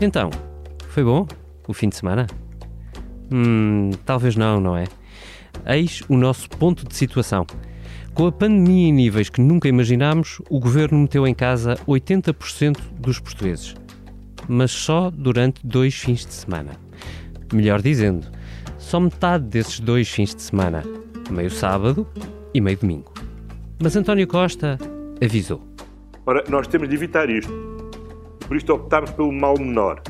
Então, foi bom o fim de semana? Hum, talvez não, não é? Eis o nosso ponto de situação. Com a pandemia em níveis que nunca imaginámos, o governo meteu em casa 80% dos portugueses. Mas só durante dois fins de semana. Melhor dizendo, só metade desses dois fins de semana, meio sábado e meio domingo. Mas António Costa avisou. Ora, nós temos de evitar isto. Por isto optámos pelo mal menor.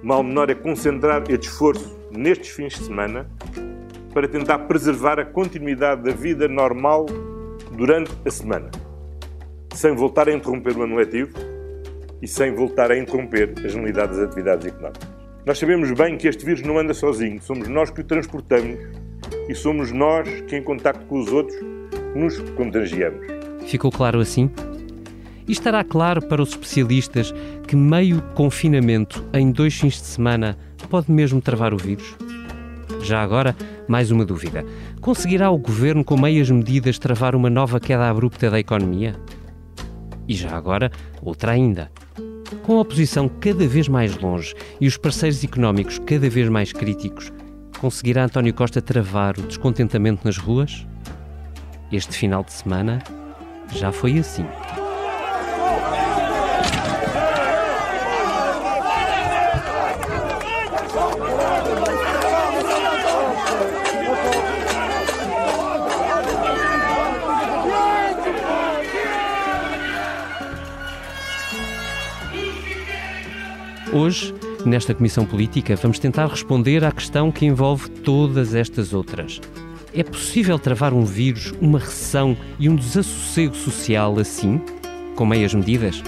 O mal menor é concentrar este esforço nestes fins de semana para tentar preservar a continuidade da vida normal durante a semana, sem voltar a interromper o ano letivo e sem voltar a interromper a generalidade das atividades económicas. Nós sabemos bem que este vírus não anda sozinho, somos nós que o transportamos e somos nós que, em contacto com os outros, nos contagiamos. Ficou claro assim? E estará claro para os especialistas que meio confinamento em dois fins de semana pode mesmo travar o vírus? Já agora, mais uma dúvida. Conseguirá o governo, com meias medidas, travar uma nova queda abrupta da economia? E já agora, outra ainda. Com a oposição cada vez mais longe e os parceiros económicos cada vez mais críticos, conseguirá António Costa travar o descontentamento nas ruas? Este final de semana já foi assim. Nesta Comissão Política, vamos tentar responder à questão que envolve todas estas outras. É possível travar um vírus, uma recessão e um desassossego social assim, com meias medidas?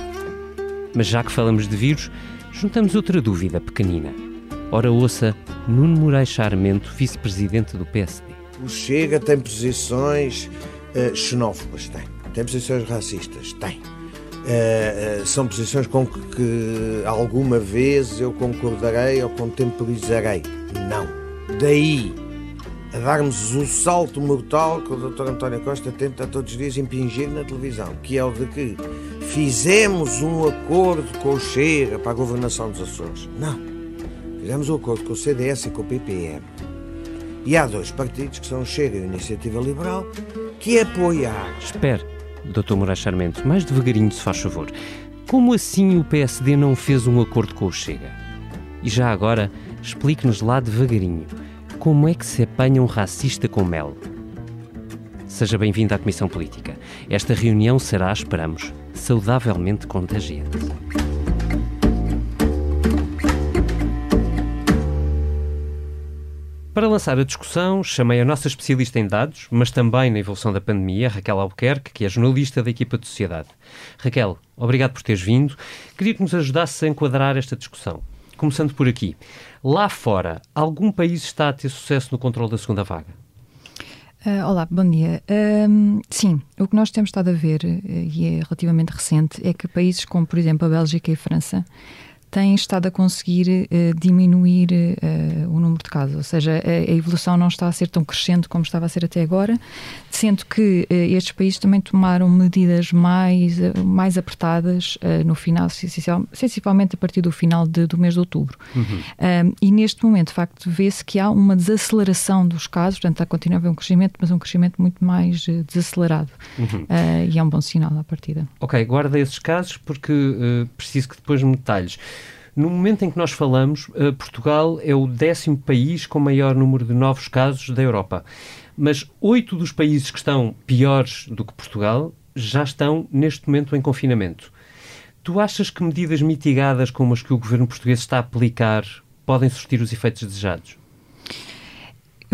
Mas já que falamos de vírus, juntamos outra dúvida pequenina. Ora, ouça Nuno Moraes Charmento, vice-presidente do PSD. O Chega tem posições uh, xenófobas, tem. Tem posições racistas, tem. Uh, uh, são posições com que, que, alguma vez eu concordarei ou contemporizarei. Não. Daí a darmos o salto mortal que o Dr. António Costa tenta todos os dias impingir na televisão, que é o de que fizemos um acordo com o Chega para a governação dos Açores. Não. Fizemos um acordo com o CDS e com o PPM. E há dois partidos, que são o Chega e a Iniciativa Liberal, que apoiaram. Espere. Dr. Moraes Charmento, mais devagarinho, se faz favor. Como assim o PSD não fez um acordo com o Chega? E já agora, explique-nos lá devagarinho, como é que se apanha um racista com mel? Seja bem-vindo à Comissão Política. Esta reunião será, esperamos, saudavelmente contagiante. Para lançar a discussão, chamei a nossa especialista em dados, mas também na evolução da pandemia, Raquel Albuquerque, que é jornalista da equipa de Sociedade. Raquel, obrigado por teres vindo. Queria que nos ajudasses a enquadrar esta discussão. Começando por aqui. Lá fora, algum país está a ter sucesso no controle da segunda vaga? Uh, olá, bom dia. Uh, sim, o que nós temos estado a ver, uh, e é relativamente recente, é que países como, por exemplo, a Bélgica e a França tem estado a conseguir uh, diminuir uh, o número de casos, ou seja, a, a, evolução não está a ser tão crescente como estava a ser até agora, sendo que uh, estes países também tomaram medidas mais, mais apertadas no final, sensivelmente a partir do final de, do mês de outubro. Uhum. e neste momento, de facto, vê-se que há uma desaceleração dos casos, portanto, continua a haver um crescimento, mas um crescimento muito mais desacelerado. Uhum. e é um bom sinal à partida. Ok, guarda esses casos porque preciso que depois me detalhes. No momento em que nós falamos, uh, Portugal é o décimo país com maior número de novos casos da Europa. Mas oito dos países que estão piores do que Portugal já estão, neste momento, em confinamento. Tu achas que medidas mitigadas como as que o governo português está a aplicar podem surtir os efeitos desejados?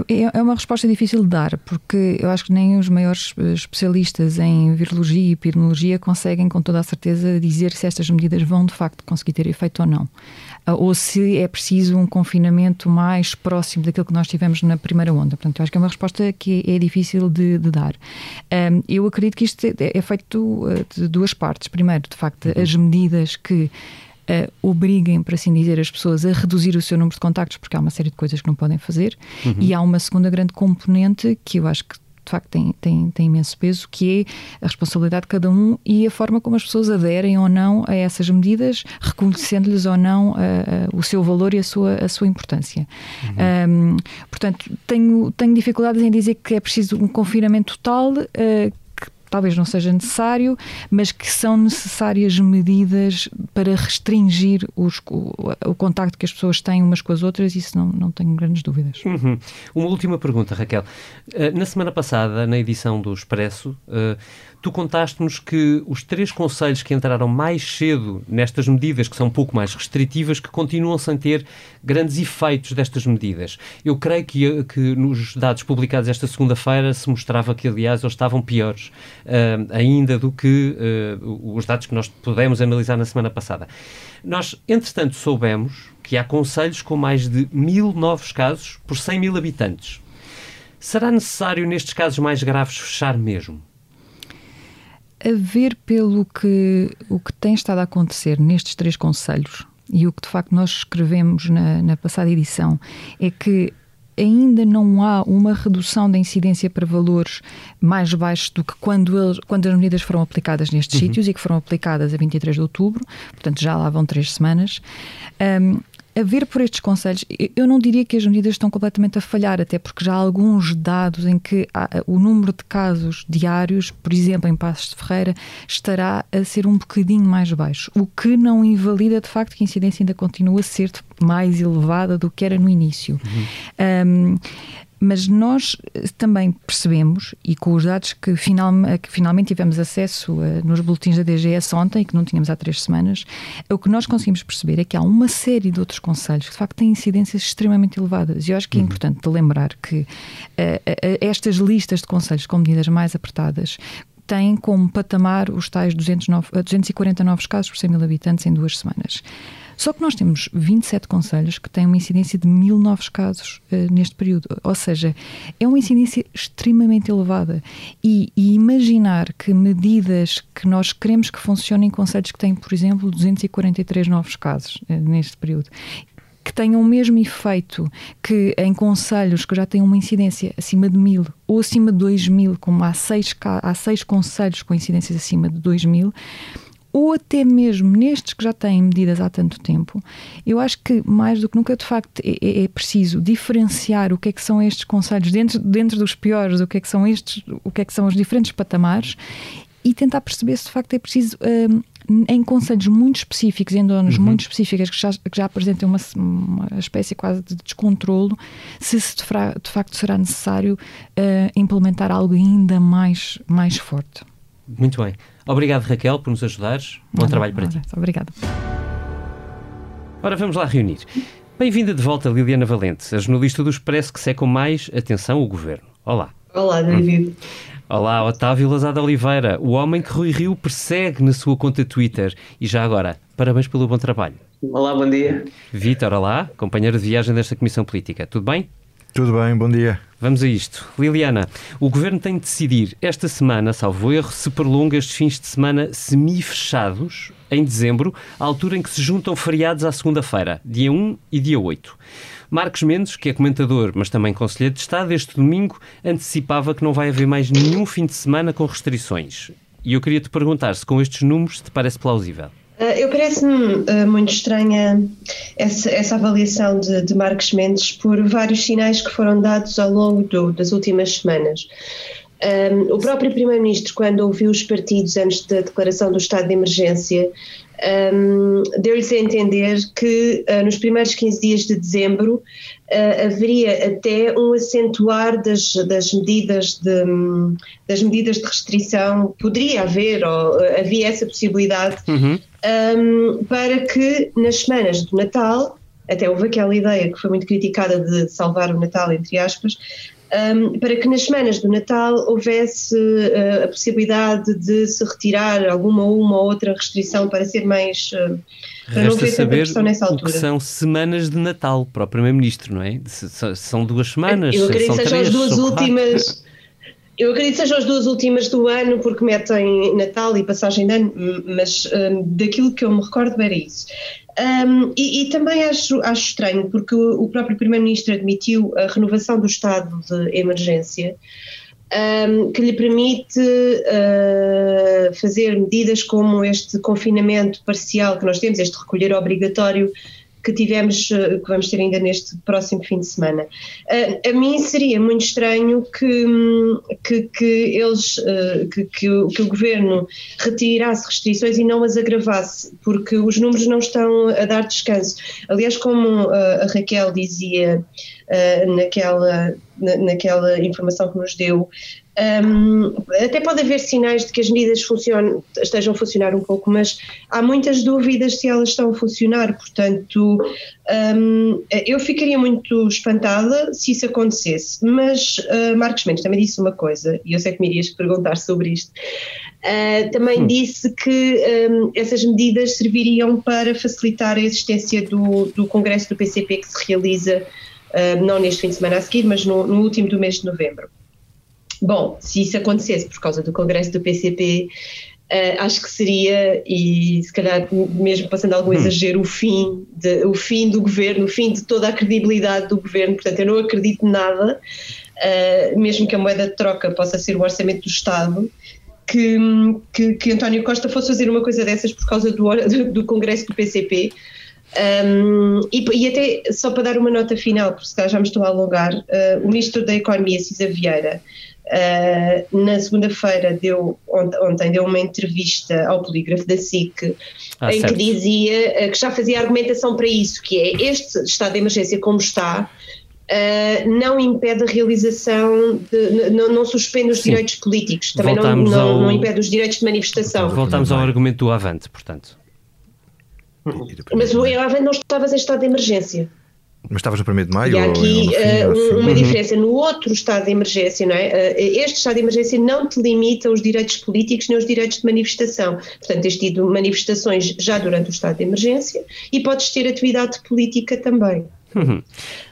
É, é uma resposta difícil de dar, porque eu acho que nem os maiores eh, especialistas em virologia e epidemiologia conseguem, com toda a certeza, dizer se estas medidas vão de facto conseguir ter efeito ou não. Ah, ou se é preciso um confinamento mais próximo daquilo que nós tivemos na primeira onda. Portanto, eu acho que é uma resposta que é difícil de, de dar. eu acredito que isto é, é feito eh, de duas partes. Primeiro, de facto, as medidas que uh, obriguem, por assim dizer, as pessoas a reduzir o seu número de contactos, porque há uma série de coisas que não podem fazer, uhum. e há uma segunda grande componente que eu acho que de facto tem, tem, tem imenso peso, que é a responsabilidade de cada um e a forma como as pessoas aderem ou não a essas medidas, reconhecendo-lhes ou não o seu valor e a sua, a sua importância. Uhum. Um, portanto, tenho, tenho dificuldades em dizer que é preciso um confinamento total. Uh, talvez não seja necessário, mas que são necessárias medidas para restringir os, o, o, contacto que as pessoas têm umas com as outras, isso não, não tenho grandes dúvidas. Uhum. Uma última pergunta, Raquel. Uh, na semana passada, na edição do Expresso, uh, tu contaste-nos que os três conselhos que entraram mais cedo nestas medidas, que são um pouco mais restritivas, que continuam sem ter grandes efeitos destas medidas. Eu creio que, que nos dados publicados esta segunda-feira se mostrava que, aliás, eles estavam piores uh, ainda do que uh, os dados que nós pudemos analisar na semana passada. Nós, entretanto, soubemos que há conselhos com mais de mil novos casos por 100 mil habitantes. Será necessário, nestes casos mais graves, fechar mesmo? A ver pelo que o que tem estado a acontecer nestes três conselhos e o que de facto nós escrevemos na, na passada edição é que ainda não há uma redução da incidência para valores mais baixos do que quando, eles, quando as medidas foram aplicadas nestes uhum. sítios e que foram aplicadas a 23 de outubro, portanto já lá vão três semanas. Um, a ver por estes conselhos, eu não diria que as medidas estão completamente a falhar, até porque já há alguns dados em que o número de casos diários, por exemplo, em Passos de Ferreira, estará a ser um bocadinho mais baixo, o que não invalida de facto que a incidência ainda continua a ser mais elevada do que era no início. Uhum. Um, mas nós eh, também percebemos, e com os dados que, final, que finalmente tivemos acesso uh, nos boletins da DGS ontem, que não tínhamos há três semanas, o que nós conseguimos perceber é que há uma série de outros conselhos que de facto têm incidências extremamente elevadas. E eu acho que é uhum. importante lembrar que uh, uh, estas listas de conselhos com medidas mais apertadas têm como patamar os tais 209, 240 novos casos por 100 mil habitantes em duas semanas. Só que nós temos 27 conselhos que têm uma incidência de mil novos casos uh, neste período. Ou seja, é uma incidência extremamente elevada. E, e, imaginar que medidas que nós queremos que funcionem em conselhos que têm, por exemplo, 243 novos casos uh, neste período que tenham o mesmo efeito que em conselhos que já têm uma incidência acima de mil ou acima de dois mil, como há seis, há seis conselhos com incidências acima de dois mil, ou até mesmo nestes que já têm medidas há tanto tempo, eu acho que mais do que nunca, de facto, é, é, é preciso diferenciar o que é que são estes conselhos dentro, dentro dos piores, o que é que são estes, o que é que são os diferentes patamares e tentar perceber se de facto é preciso um, em conselhos muito específicos, em zonas uhum. muito específicas que já, que já apresentem uma, uma espécie quase de descontrolo, se, se de, de, facto será necessário uh, implementar algo ainda mais, mais forte. Muito bem. Obrigado, Raquel, por nos ajudares. Bom não, trabalho não, para não, ti. Obrigada. Ora, vamos lá reunir. Bem-vinda de volta, Liliana Valente, a jornalista do Expresso que seca com mais atenção o governo. Olá. Olá, David. Hum. Olá, Otávio Lazada Oliveira, o homem que Rui Rio persegue na sua conta Twitter. E já agora, parabéns pelo bom trabalho. Olá, bom dia. Vítor, olá, companheiro de viagem desta Comissão Política. Tudo bem? Tudo bem, bom dia. Vamos a isto. Liliana, o Governo tem de decidir esta semana, salvo erro, se prolonga estes fins de semana semi-fechados em dezembro, à altura em que se juntam feriados à segunda-feira, dia 1 e dia 8. Marcos Mendes, que é comentador, mas também conselheiro de Estado, este domingo antecipava que não vai haver mais nenhum fim de semana com restrições. E eu queria te perguntar se com estes números te parece plausível. Uh, eu parece-me uh, muito estranha essa, essa avaliação de, de, Marcos Mendes por vários sinais que foram dados ao longo do, das últimas semanas. Um, o próprio Primeiro-Ministro, quando ouviu os partidos antes da declaração do estado de emergência, um, deu-lhes a entender que uh, nos primeiros 15 dias de dezembro uh, haveria até um acentuar das, das, medidas de, das medidas de restrição, poderia haver, ou havia essa possibilidade, uhum. Um, para que nas semanas do Natal, até houve aquela ideia que foi muito criticada de salvar o Natal, entre aspas, um, para que nas semanas do Natal houvesse uh, a possibilidade de se retirar alguma ou uma outra restrição para ser mais. Uh, para Resta não saber nessa altura. o que são semanas de Natal para o Primeiro-Ministro, não é? São duas semanas. Eu acredito que sejam as duas últimas. Eu acredito que sejam as duas últimas do ano, porque metem Natal e passagem de ano, mas um, daquilo que eu me recordo era isso. Um, e, e, também acho, acho estranho, porque o, próprio Primeiro-Ministro admitiu a renovação do estado de emergência, um, que lhe permite uh, fazer medidas como este confinamento parcial que nós temos, este recolher obrigatório que tivemos, uh, que vamos ter ainda neste próximo fim de semana. Uh, a mim seria muito estranho que, que, que eles, uh, que, que, o, que o governo retirasse restrições e não as agravasse, porque os números não estão a dar descanso. Aliás, como a Raquel dizia naquela na, naquela informação que nos deu. Um, até pode haver sinais de que as medidas funcionam, estejam a funcionar um pouco, mas há muitas dúvidas se elas estão a funcionar. Portanto, um, eu ficaria muito espantada se isso acontecesse. Mas uh, Marcos Mendes também disse uma coisa, e eu sei que me irias perguntar sobre isto. Uh, também hum. disse que um, essas medidas serviriam para facilitar a existência do, do Congresso do PCP que se realiza uh, não neste fim de semana a seguir, mas no, no, último do mês de novembro. Bom, se isso acontecesse por causa do congresso do PCP, uh, ah, acho que seria, e se calhar mesmo passando algum hum. exagero, o fim, de, o fim do governo, o fim de toda a credibilidade do governo. Portanto, eu não acredito nada, uh, mesmo que a moeda de troca possa ser o orçamento do Estado, que, que, que, António Costa fosse fazer uma coisa dessas por causa do, do, Congresso do PCP, um, e, e, até só para dar uma nota final, porque se calhar já me estou a alongar, uh, o Ministro da Economia, Cisa Vieira, uh, na segunda-feira deu, ontem deu uma entrevista ao polígrafo da SIC, ah, em certo. que dizia uh, que já fazia argumentação para isso, que é este estado de emergência como está, Uh, não impede a realização, de, não, não, suspende os Sim. direitos políticos, também não, não, ao... não, impede os direitos de manifestação. Voltamos ao argumento do Avante, portanto. Mas o EAV não estavas em estado de emergência. Mas estavas no 1 de maio? E há aqui uh, uma uhum. diferença. No outro estado de emergência, não é? Uh, este estado de emergência não te limita os direitos políticos nem os direitos de manifestação. Portanto, tens tido manifestações já durante o estado de emergência e podes ter atividade política também. Uhum. Uh,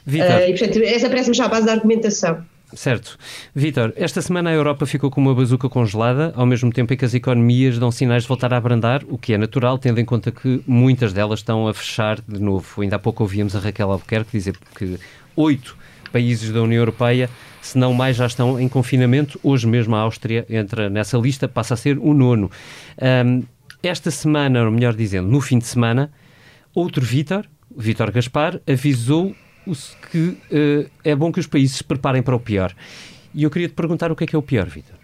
e, portanto, essa parece-me já a base da argumentação. Certo. Vitor, esta semana a Europa ficou com uma bazuca congelada, ao mesmo tempo em que as economias dão sinais de voltar a abrandar, o que é natural, tendo em conta que muitas delas estão a fechar de novo. Ainda há pouco ouvimos a Raquel Albuquerque dizer que oito países da União Europeia, se não mais, já estão em confinamento. Hoje mesmo a Áustria entra nessa lista, passa a ser o nono. Um, esta semana, ou melhor dizendo, no fim de semana, outro Vítor, Vítor Gaspar, avisou que uh, é bom que os países se preparem para o pior. E eu queria te perguntar o que é que é o pior, Vitor.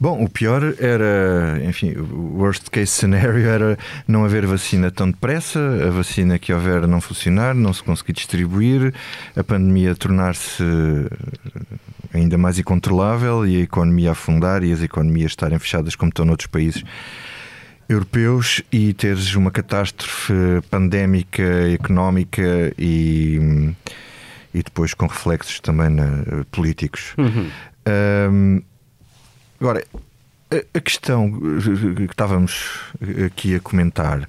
Bom, o pior era, enfim, o worst case scenario era não haver vacina tão depressa, a vacina que houver não funcionar, não se conseguir distribuir, a pandemia tornar-se ainda mais incontrolável e a economia afundar e as economias estarem fechadas como estão noutros países europeus e teres uma catástrofe pandémica, económica e, e depois com reflexos também na, políticos. Uhum. Um, agora, a, a, questão que estávamos aqui a comentar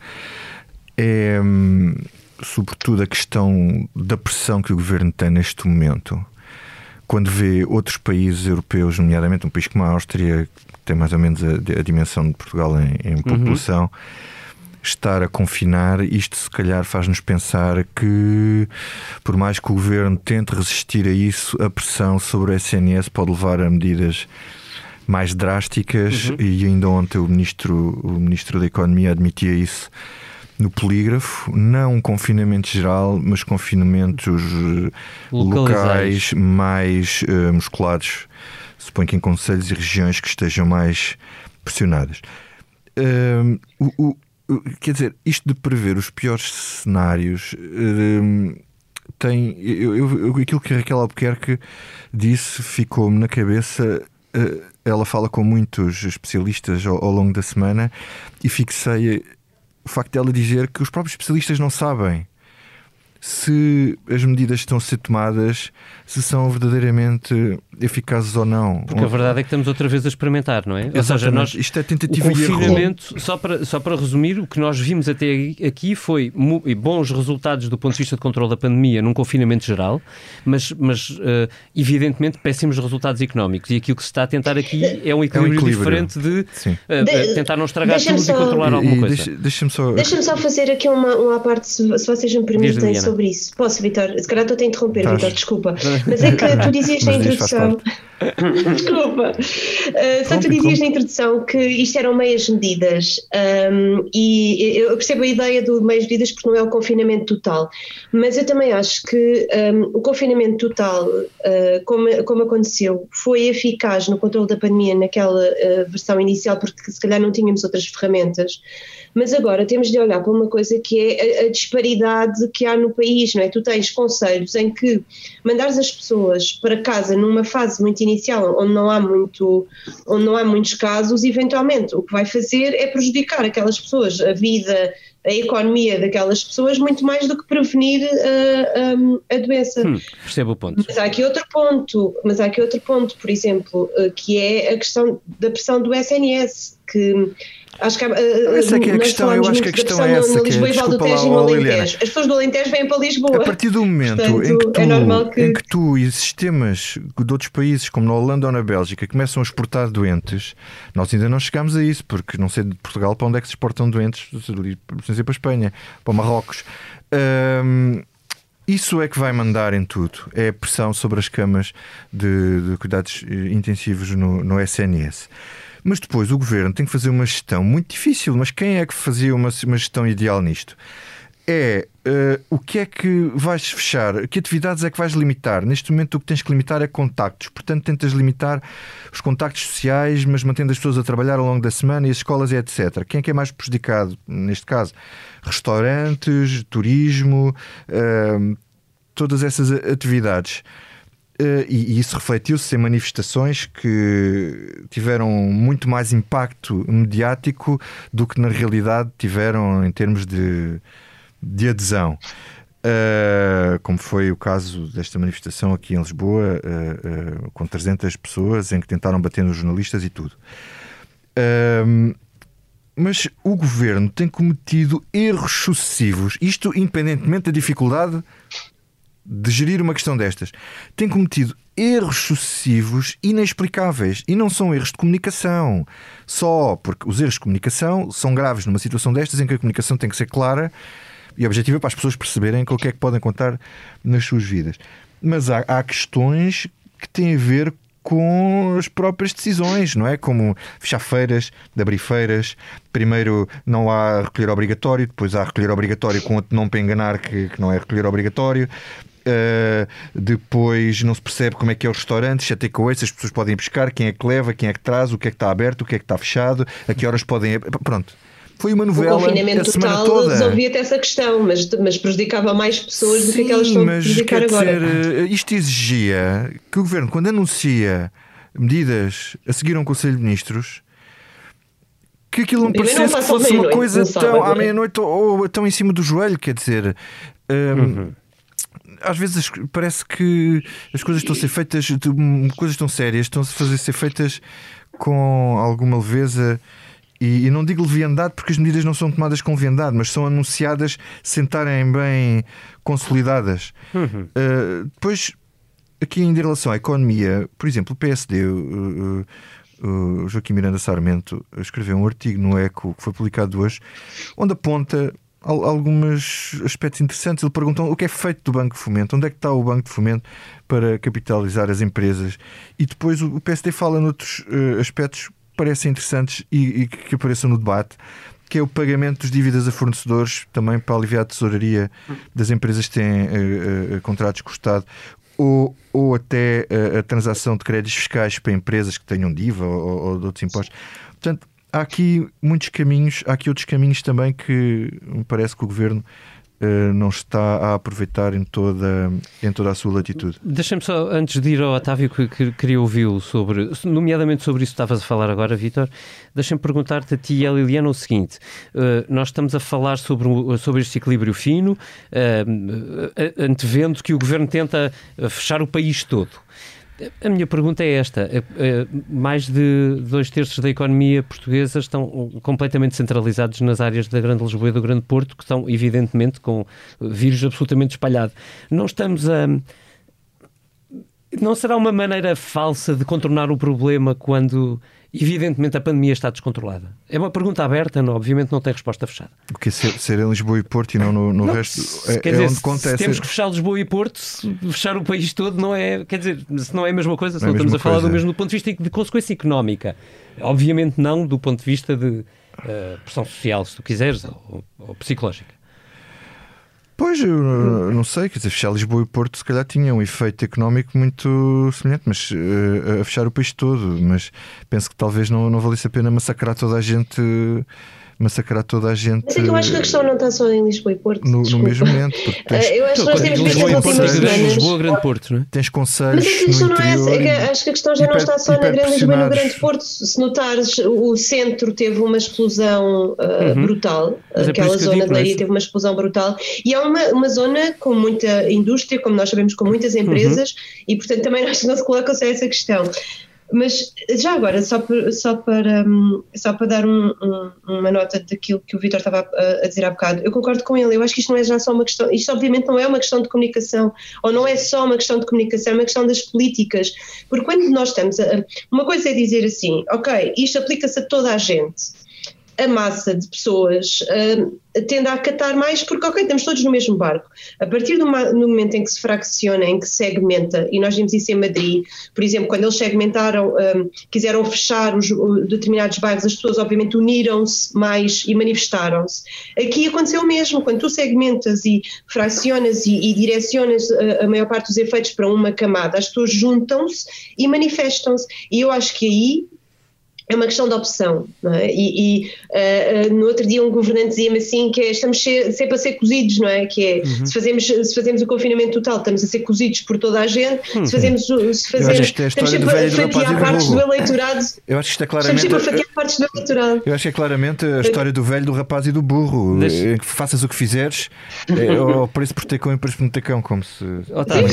é, sobretudo, a questão da pressão que o governo tem neste momento. Quando vê outros países europeus, nomeadamente um país como a Áustria, tem mais ou menos a, a dimensão de Portugal em, em uhum. população, uhum. estar a confinar, isto se calhar faz-nos pensar que, por mais que o governo tente resistir a isso, a pressão sobre o SNS pode levar a medidas mais drásticas uhum. e ainda ontem o ministro, o ministro da Economia admitia isso no polígrafo, não um confinamento geral, mas confinamentos eh, locais mais uh, musculados suponho que em conselhos e regiões que estejam mais pressionadas. Um, o, o, quer dizer, isto de prever os piores cenários um, tem. Eu, eu, aquilo que a Raquel Albuquerque disse ficou-me na cabeça. Uh, ela fala com muitos especialistas ao, ao longo da semana e fixei o facto dela dizer que os próprios especialistas não sabem se as medidas estão a ser tomadas, se são verdadeiramente eficazes ou não. Porque a verdade é que estamos outra vez a experimentar, não é? Exatamente. Ou seja, nós, Isto é tentativa o confinamento, só para, só para resumir, o que nós vimos até aqui foi bons resultados do ponto de vista de controle da pandemia num confinamento geral, mas, mas uh, evidentemente péssimos resultados económicos. E aquilo que se está a tentar aqui é um equilíbrio, é um equilíbrio. diferente de, uh, tentar não estragar tudo só, e controlar alguma coisa. Deixa-me só, deixa só fazer aqui uma, uma parte, se, se vocês me permitem, sobre isso. Posso, Vitor? Se calhar estou a te interromper, Vitor, desculpa. Mas é que tu dizias na introdução. desculpa. Uh, só tu dizias na introdução que isto eram meias medidas. Um, e eu percebo a ideia do meias medidas porque não é o confinamento total. Mas eu também acho que um, o confinamento total, uh, como, como aconteceu, foi eficaz no controle da pandemia naquela uh, versão inicial, porque se calhar não tínhamos outras ferramentas. Mas agora temos de olhar para uma coisa que é a, a, disparidade que há no país, não é? Tu tens conselhos em que mandares as pessoas para casa numa fase muito inicial, onde não há muito, onde não há muitos casos, eventualmente o que vai fazer é prejudicar aquelas pessoas, a vida, a economia daquelas pessoas muito mais do que prevenir uh, a doença. Hum, percebo o ponto. Mas há aqui outro ponto, mas há aqui outro ponto, por exemplo, uh, que é a questão da pressão do SNS, que Acho que, uh, essa é que é a questão, eu acho que a questão é essa. Que é, desculpa lá, As pessoas do Alentejo vêm para Lisboa. A partir do momento Portanto, em, que tu, é que... em que tu e sistemas de outros países, como na Holanda ou na Bélgica, começam a exportar doentes, nós ainda não chegamos a isso, porque não sei de Portugal para onde é que se exportam doentes, sem ser para a Espanha, para Marrocos. Um, isso é que vai mandar em tudo. É a pressão sobre as camas de, de cuidados intensivos no, no SNS. Mas depois o governo tem que fazer uma gestão muito difícil. Mas quem é que fazia uma, uma gestão ideal nisto? É uh, o que é que vais fechar? Que atividades é que vais limitar? Neste momento, o que tens que limitar é contactos. Portanto, tentas limitar os contactos sociais, mas mantendo as pessoas a trabalhar ao longo da semana e as escolas etc. Quem é que é mais prejudicado neste caso? Restaurantes, turismo, uh, todas essas atividades. Uh, e, e, isso refletiu-se em manifestações que tiveram muito mais impacto mediático do que na realidade tiveram em termos de, de adesão. Uh, como foi o caso desta manifestação aqui em Lisboa, uh, com 300 pessoas em que tentaram bater nos jornalistas e tudo. mas o governo tem cometido erros sucessivos, isto independentemente da dificuldade de gerir uma questão destas, tem cometido erros sucessivos inexplicáveis e não são erros de comunicação. Só porque os erros de comunicação são graves numa situação destas em que a comunicação tem que ser clara e objetiva para as pessoas perceberem o que é que podem contar nas suas vidas. Mas há, há questões que têm a ver com as próprias decisões, não é? Como fechar feiras, de abrir feiras. Primeiro não há recolher obrigatório, depois há recolher obrigatório com outro não para enganar que, que não é recolher obrigatório. Uh, depois não se percebe como é que é o restaurante, se é takeaway, se as pessoas podem buscar, quem é que leva, quem é que traz, o que é que está aberto, o que é que está fechado, a que horas podem. Pronto. Foi uma novela. O confinamento a total toda. resolvia-te essa questão, mas, mas prejudicava mais pessoas Sim, do que aquelas estão a prejudicar agora. Dizer, eh, isto exigia que o governo, quando anuncia medidas a seguir a um Conselho de Ministros, que aquilo não parecesse que fosse uma coisa tão à meia-noite ou, ou, tão em cima do joelho, quer dizer. Um, uhum às vezes parece que as coisas estão a ser feitas, coisas tão sérias, estão a fazer ser feitas com alguma leveza. E, e, não digo leviandade porque as medidas não são tomadas com leviandade, mas são anunciadas sem estarem bem consolidadas. Uhum. Uh, depois, aqui em relação à economia, por exemplo, o PSD, uh, uh, o Joaquim Miranda Sarmento, escreveu um artigo no ECO que foi publicado hoje, onde aponta alguns aspectos interessantes. Ele perguntou o que é feito do Banco de Fomento, onde é que está o Banco de Fomento para capitalizar as empresas. E depois o PSD fala noutros uh, aspectos que parecem interessantes e, e, que apareçam no debate, que é o pagamento dos dívidas a fornecedores, também para aliviar a tesouraria das empresas que têm uh, uh, contratos com o Estado. Ou, ou até a transação de créditos fiscais para empresas que tenham DIVA ou, ou de outros impostos. Portanto, há aqui muitos caminhos, há aqui outros caminhos também que me parece que o governo uh, não está a aproveitar em toda, em toda a sua latitude. Deixa-me só, antes de ir ao Otávio, que, que queria ouvi-lo sobre, nomeadamente sobre isso que estavas a falar agora, Vítor, deixa-me perguntar-te a ti e a Liliana o seguinte: uh, nós estamos a falar sobre, sobre este equilíbrio fino, uh, antevendo que o governo tenta fechar o país todo. A minha pergunta é esta: mais de dois terços da economia portuguesa estão completamente centralizados nas áreas da Grande Lisboa e do Grande Porto, que estão, evidentemente, com vírus absolutamente espalhado. Não estamos a. Não será uma maneira falsa de contornar o problema quando evidentemente a pandemia está descontrolada? É uma pergunta aberta, não, obviamente não tem resposta fechada. O que é ser, ser em Lisboa e Porto e não no, no Não, resto? se- É, quer é dizer, onde conta se temos que fechar Lisboa e Porto, fechar o país todo não é, quer dizer, se não é a mesma coisa, se Não é não, a estamos a falar coisa. do mesmo do ponto de vista de consequência económica. Obviamente não do ponto de vista de eh, pressão social, se tu quiseres, ou, ou psicológica. Pois, eu uh, não sei, quer dizer, fechar Lisboa e Porto se calhar tinha um efeito económico muito semelhante, mas uh, a fechar o país todo. Mas penso que talvez não, não valesse a pena massacrar toda a gente. Massacrar toda a gente Mas é que eu acho que a questão não está só em Lisboa e Porto. no, no mesmo momento. Porque tens, Eh, Eu acho que nós temos visto Lisboa nas e Porto, últimas semanas. Lisboa, Grande Porto, não é? tens Mas conselhos é que a questão não é essa, é que acho que a questão já não está só na Grande Lisboa e no. Grande Porto. Se notares, o centro teve uma explosão uh, brutal, Uhum. Mas é aquela eu zona é? Leiria teve uma explosão brutal, e é uma, uma zona com muita indústria, como nós sabemos, com muitas empresas, Uhum. e portanto também acho que não se coloca só essa questão. Mas já agora, só, por- só, para, hum, só para dar um- um- uma nota daquilo que o Vitor estava a, a dizer há bocado, eu concordo com ele. Eu acho que isto não é já só uma questão, isto obviamente não é uma questão de comunicação, ou não é só uma questão de comunicação, é uma questão das políticas. Porque quando nós estamos a. Uma coisa é dizer assim, ok, isto aplica-se a toda a gente. A massa de pessoas hum, tende a acatar mais porque, ok, estamos todos no mesmo barco. A partir do, momento em que se fracciona, em que se segmenta, e nós vimos isso em Madrid, por exemplo, quando eles segmentaram, hum, quiseram fechar os, determinados bairros, as pessoas obviamente uniram-se mais e manifestaram-se. Aqui aconteceu o mesmo, quando tu segmentas e fracionas e, e direcionas a, a maior parte dos efeitos para uma camada, as pessoas juntam-se e manifestam-se. E eu acho que aí é uma questão de opção, não é? E, e, ah, no outro dia um governante dizia-me assim que é, estamos se- sempre a ser cozidos, não é? Que é, Uhum. se, fazemos, se fazemos o confinamento total, estamos a ser cozidos por toda a gente, Uhum. se fazemos, o- se fazemos, é estamos sempre a fatiar partes do eleitorado, Eu acho que isto é estamos claramente. sempre a fatiar partes do eleitorado. Eu acho que é claramente a história do velho, do rapaz e do burro. Deixa- Eh, Faças o que fizeres, é, ao preço por ter cão e preço por não ter cão, como se. Otávio,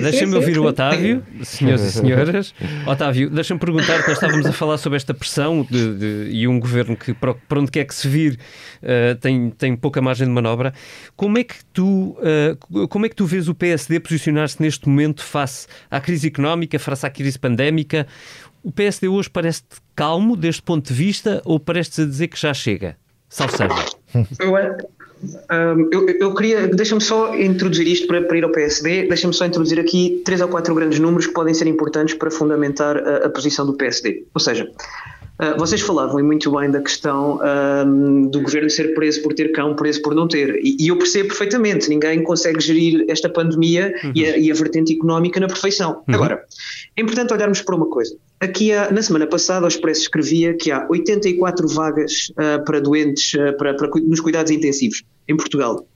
Deixa-me ouvir o Otávio, senhores e senhoras. Otávio, deixa-me perguntar, nós estávamos a falar sobre esta pressão de, de- e um governo que, para onde quer que se vir, eh, tem, tem pouca margem de manobra. Como é que tu, eh, como é que tu vês o PSD posicionar-se neste momento face à crise económica, face à crise pandémica? O PSD hoje parece-te calmo deste ponto de vista ou parece-te a dizer que já chega? Salve seja. Um, eu, eu queria, deixa-me só introduzir isto para, para ir ao PSD, deixa-me só introduzir aqui três ou quatro grandes números que podem ser importantes para fundamentar a, a posição do PSD. Ou seja, vocês falavam muito bem da questão um, do governo ser preso por ter cão, preso por não ter. E, e eu percebo perfeitamente, ninguém consegue gerir esta pandemia e, a, e a vertente económica na perfeição. Agora, é importante olharmos para uma coisa. Aqui, há, na semana passada, o Expresso escrevia que há 84 vagas ah, para doentes ah, para, para nos cuidados intensivos em Portugal.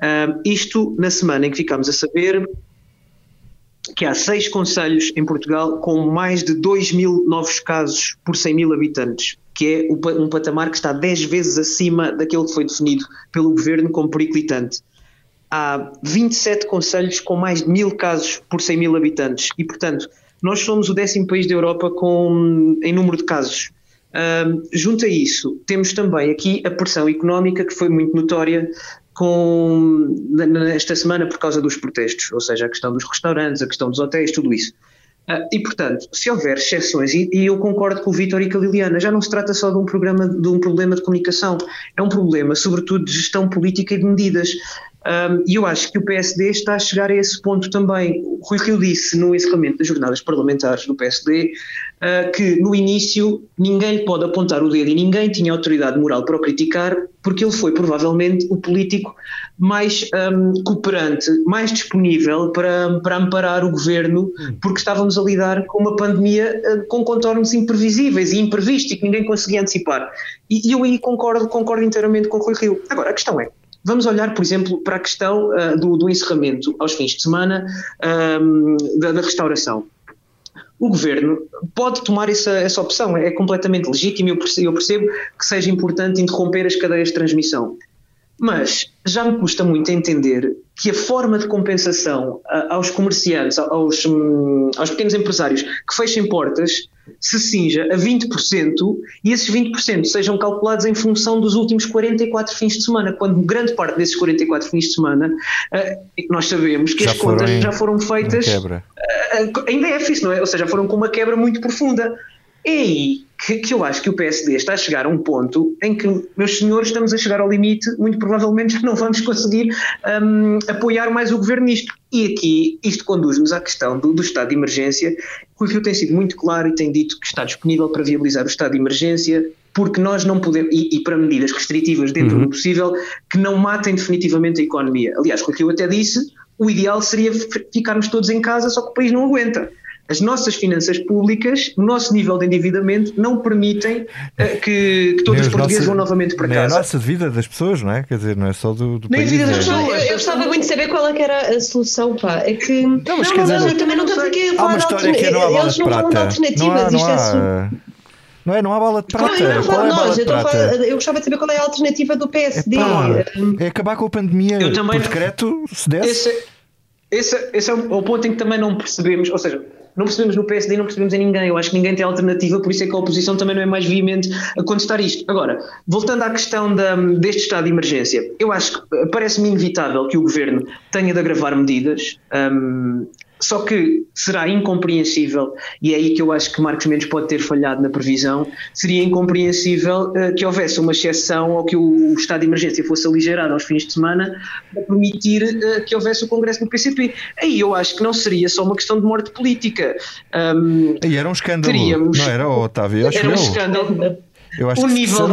Ah, isto na semana em que ficámos a saber que há seis conselhos em Portugal com mais de 2 mil novos casos por 100 mil habitantes, que é um patamar que está 10 vezes acima daquele que foi definido pelo governo como periclitante. Há 27 conselhos com mais de mil casos por 100 mil habitantes. E, portanto, nós somos o décimo país da Europa com, em número de casos. Ahm, junto a isso, temos também aqui a pressão económica que foi muito notória com, nesta semana por causa dos protestos, ou seja, a questão dos restaurantes, a questão dos hotéis, tudo isso. Ah, e, portanto, se houver exceções, e eu concordo com o Vítor e com a Liliana, já não se trata só de um, programa, de um problema de comunicação, é um problema, sobretudo, de gestão política e de medidas. E eu acho que o PSD está a chegar a esse ponto também. O Rui Rio disse no encerramento das jornadas parlamentares do PSD uh, que no início ninguém lhe pode apontar o dedo e ninguém tinha autoridade moral para o criticar, porque ele foi provavelmente o político mais um, cooperante, mais disponível para, para amparar o governo, porque estávamos a lidar com uma pandemia uh, com contornos imprevisíveis e imprevistos e que ninguém conseguia antecipar. E, e eu aí concordo, concordo inteiramente com o Rui Rio. Agora, a questão é. Vamos olhar, por exemplo, para a questão uh, do, do, encerramento aos fins de semana um, da, da, restauração. O governo pode tomar essa, essa opção, é, completamente legítimo, eu percebo, eu percebo que seja importante interromper as cadeias de transmissão. Mas já me custa muito entender que a forma de compensação aos comerciantes, aos, hum, aos pequenos empresários que fechem portas, se cinja a 20% e esses 20% sejam calculados em função dos últimos 44 fins de semana, quando grande parte desses 44 fins de semana nós sabemos que já as contas em, já foram feitas quebra. em déficit, não é? Ou seja, foram com uma quebra muito profunda. É aí que, que, eu acho que o PSD está a chegar a um ponto em que, meus senhores, estamos a chegar ao limite, muito provavelmente não vamos conseguir um, apoiar mais o governo nisto. E aqui, isto conduz-nos à questão do, do, estado de emergência. O Rio tem sido muito claro e tem dito que está disponível para viabilizar o estado de emergência, porque nós não podemos, e, e para medidas restritivas dentro uhum. do possível, que não matem definitivamente a economia. Aliás, o que eu até disse, o ideal seria ficarmos todos em casa, só que o país não aguenta as nossas finanças públicas, o nosso nível de endividamento não permitem uh, que, que, todos os portugueses vão novamente para casa. É a nossa vida das pessoas, não é? Quer dizer, não é só do, do país. Vida das pessoas. Eu, eu gostava muito de saber qual é que era a solução, pá. É que. Não, mas não, dizer, não, também não estamos aqui a falar Há uma história que é não há bala de prata. Não, há, não, há, não é? Não há bala de prata. Não, eu, não falo é nós, eu, eu gostava de saber qual é a alternativa do PSD. É, é acabar com a pandemia eu também, por decreto, se desse. Esse, esse, esse é o ponto em que também não percebemos, ou seja, não percebemos no PSD, não percebemos em ninguém. Eu acho que ninguém tem alternativa, por isso é que a oposição também não é mais veemente a contestar isto. Agora, voltando à questão da, deste estado de emergência, eu acho que parece-me inevitável que o governo tenha de agravar medidas. Um, só que será incompreensível, e é aí que eu acho que Marcos Mendes pode ter falhado na previsão, seria incompreensível uh, que houvesse uma exceção ou que o, o, estado de emergência fosse aligerado aos fins de semana para permitir uh, que houvesse o Congresso do PCP. Aí eu acho que não seria só uma questão de morte política. Um, aí era um escândalo, teríamos, não era, Otávio? Acho era um eu. escândalo. O nível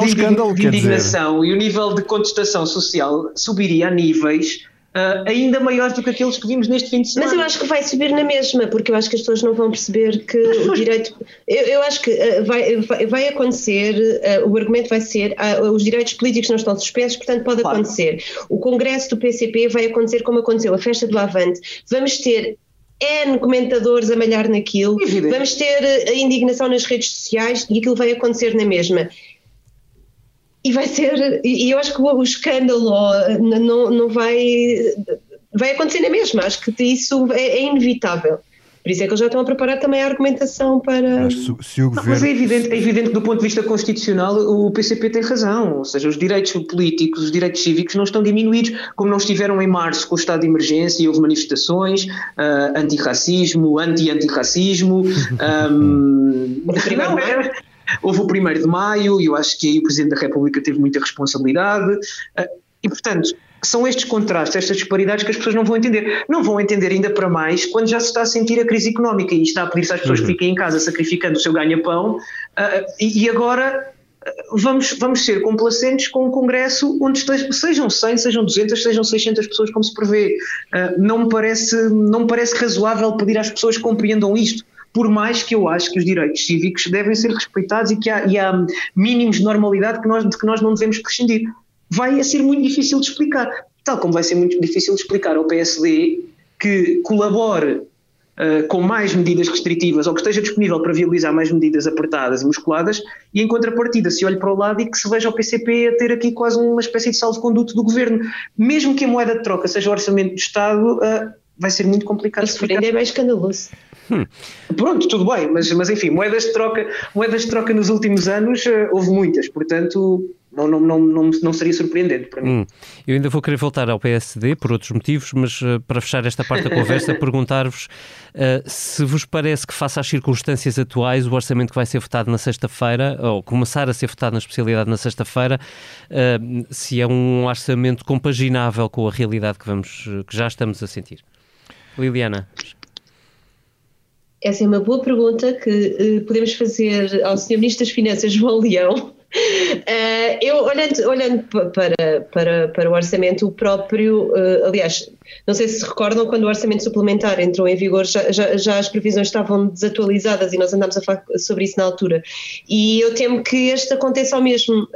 de indignação e o nível de contestação social subiria a níveis Uh, ainda maiores do que aqueles que vimos neste fim de semana. Mas eu acho que vai subir na mesma, porque eu acho que as pessoas não vão perceber que o direito. Eu, eu acho que uh, vai, vai, vai, acontecer, uh, o argumento vai ser os direitos políticos não estão suspensos, portanto pode claro. acontecer. O congresso do PCP vai acontecer como aconteceu a festa do Avante. Vamos ter N comentadores a malhar naquilo, Evidente. vamos ter a indignação nas redes sociais e aquilo vai acontecer na mesma e vai ser, e eu acho que o escândalo não, não vai, vai acontecer na mesma, acho que isso é, é inevitável. Por isso é que eles já estão a preparar também a argumentação para. Mas, se, se o governo... Mas é evidente, é evidente que, do ponto de vista constitucional, o PCP tem razão. Ou seja, os direitos políticos, os direitos cívicos não estão diminuídos, como não estiveram em março com o estado de emergência e houve manifestações, uh, antirracismo, anti-antirracismo. Um, não, é, Houve o 1 de maio e eu acho que aí o Presidente da República teve muita responsabilidade. Ah, e, portanto, são estes contrastes, estas disparidades que as pessoas não vão entender. Não vão entender ainda para mais quando já se está a sentir a crise económica e está a pedir-se às pessoas uhum. que fiquem em casa sacrificando o seu ganha-pão uh, e, e, agora uh, vamos, vamos ser complacentes com um congresso onde estejam, sejam 100, sejam 200, sejam 600 pessoas como se prevê. Uh, não, me parece, não me parece razoável pedir às pessoas que compreendam isto por mais que eu acho que os direitos cívicos devem ser respeitados e que há, e há mínimos de normalidade que nós, de que nós não devemos prescindir. Vai ser muito difícil de explicar, tal como vai ser muito difícil de explicar ao PSD que colabore uh, com mais medidas restritivas ou que esteja disponível para viabilizar mais medidas apertadas e musculadas e em contrapartida se olhe para o lado e que se veja o PCP a ter aqui quase uma espécie de salvo-conduto do governo. Mesmo que a moeda de troca seja o orçamento do Estado, uh, vai ser muito complicado. Isso ainda é mais escandaloso. Hum. Pronto, tudo bem, mas, mas enfim, moedas de troca, moedas de troca nos últimos anos uh, houve muitas, portanto não, não, não, não, não seria surpreendente para mim. Hum. Eu ainda vou querer voltar ao PSD por outros motivos, mas uh, para fechar esta parte da conversa, perguntar-vos uh, se vos parece que, face às circunstâncias atuais, o orçamento que vai ser votado na sexta-feira, ou começar a ser votado na especialidade na sexta-feira, uh, se é um orçamento compaginável com a realidade que, vamos, que já estamos a sentir. Liliana. Essa é uma boa pergunta que uh, podemos fazer ao Sr. Ministro das Finanças, João Leão, Uh, eu, olhando, olhando para, para, para o orçamento, o próprio, uh, aliás, não sei se se recordam, quando o orçamento suplementar entrou em vigor, já, já, já, as previsões estavam desatualizadas e nós andámos a falar sobre isso na altura. E eu temo que este aconteça ao mesmo, uh,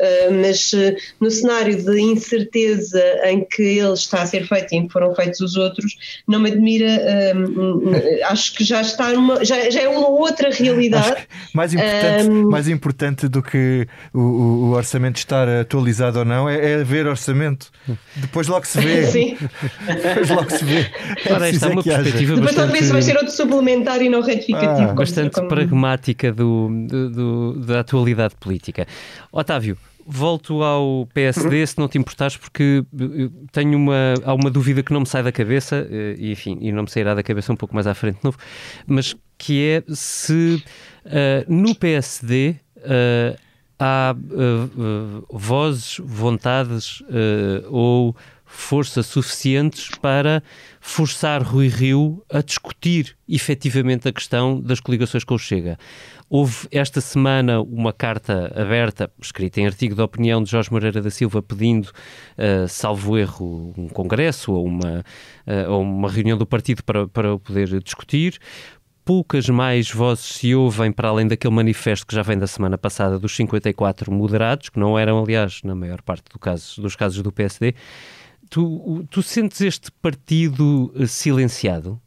mas no cenário de incerteza em que ele está a ser feito e em que foram feitos os outros, não me admira, acho que já está numa, já, já é uma outra realidade. mais importante, mais importante do que o o, o, orçamento estar atualizado ou não, é, é ver orçamento. Depois logo se vê. Sim. Depois logo se vê. Ora, esta é uma perspectiva Depois bastante... talvez vai ser outro suplementar e não retificativo. Ah, bastante como... pragmática do, do, do, da atualidade política. Otávio, volto ao PSD, uhum. se não te importares, porque tenho uma, há uma dúvida que não me sai da cabeça, eh, e enfim, e não me sairá da cabeça um pouco mais à frente de novo, mas que é se uh, no PSD uh, há uh, vozes, vontades ou força suficientes para forçar Rui Rio a discutir efetivamente a questão das coligações com o Chega. Houve esta semana uma carta aberta, escrita em artigo de opinião de Jorge Moreira da Silva, pedindo, uh, salvo erro, um congresso ou uma, uh, ou uma reunião do partido para, para poder discutir poucas mais vozes se ouvem para além daquele manifesto que já vem da semana passada dos 54 moderados, que não eram, aliás, na maior parte do caso, dos casos do PSD. Tu, tu sentes este partido eh, silenciado?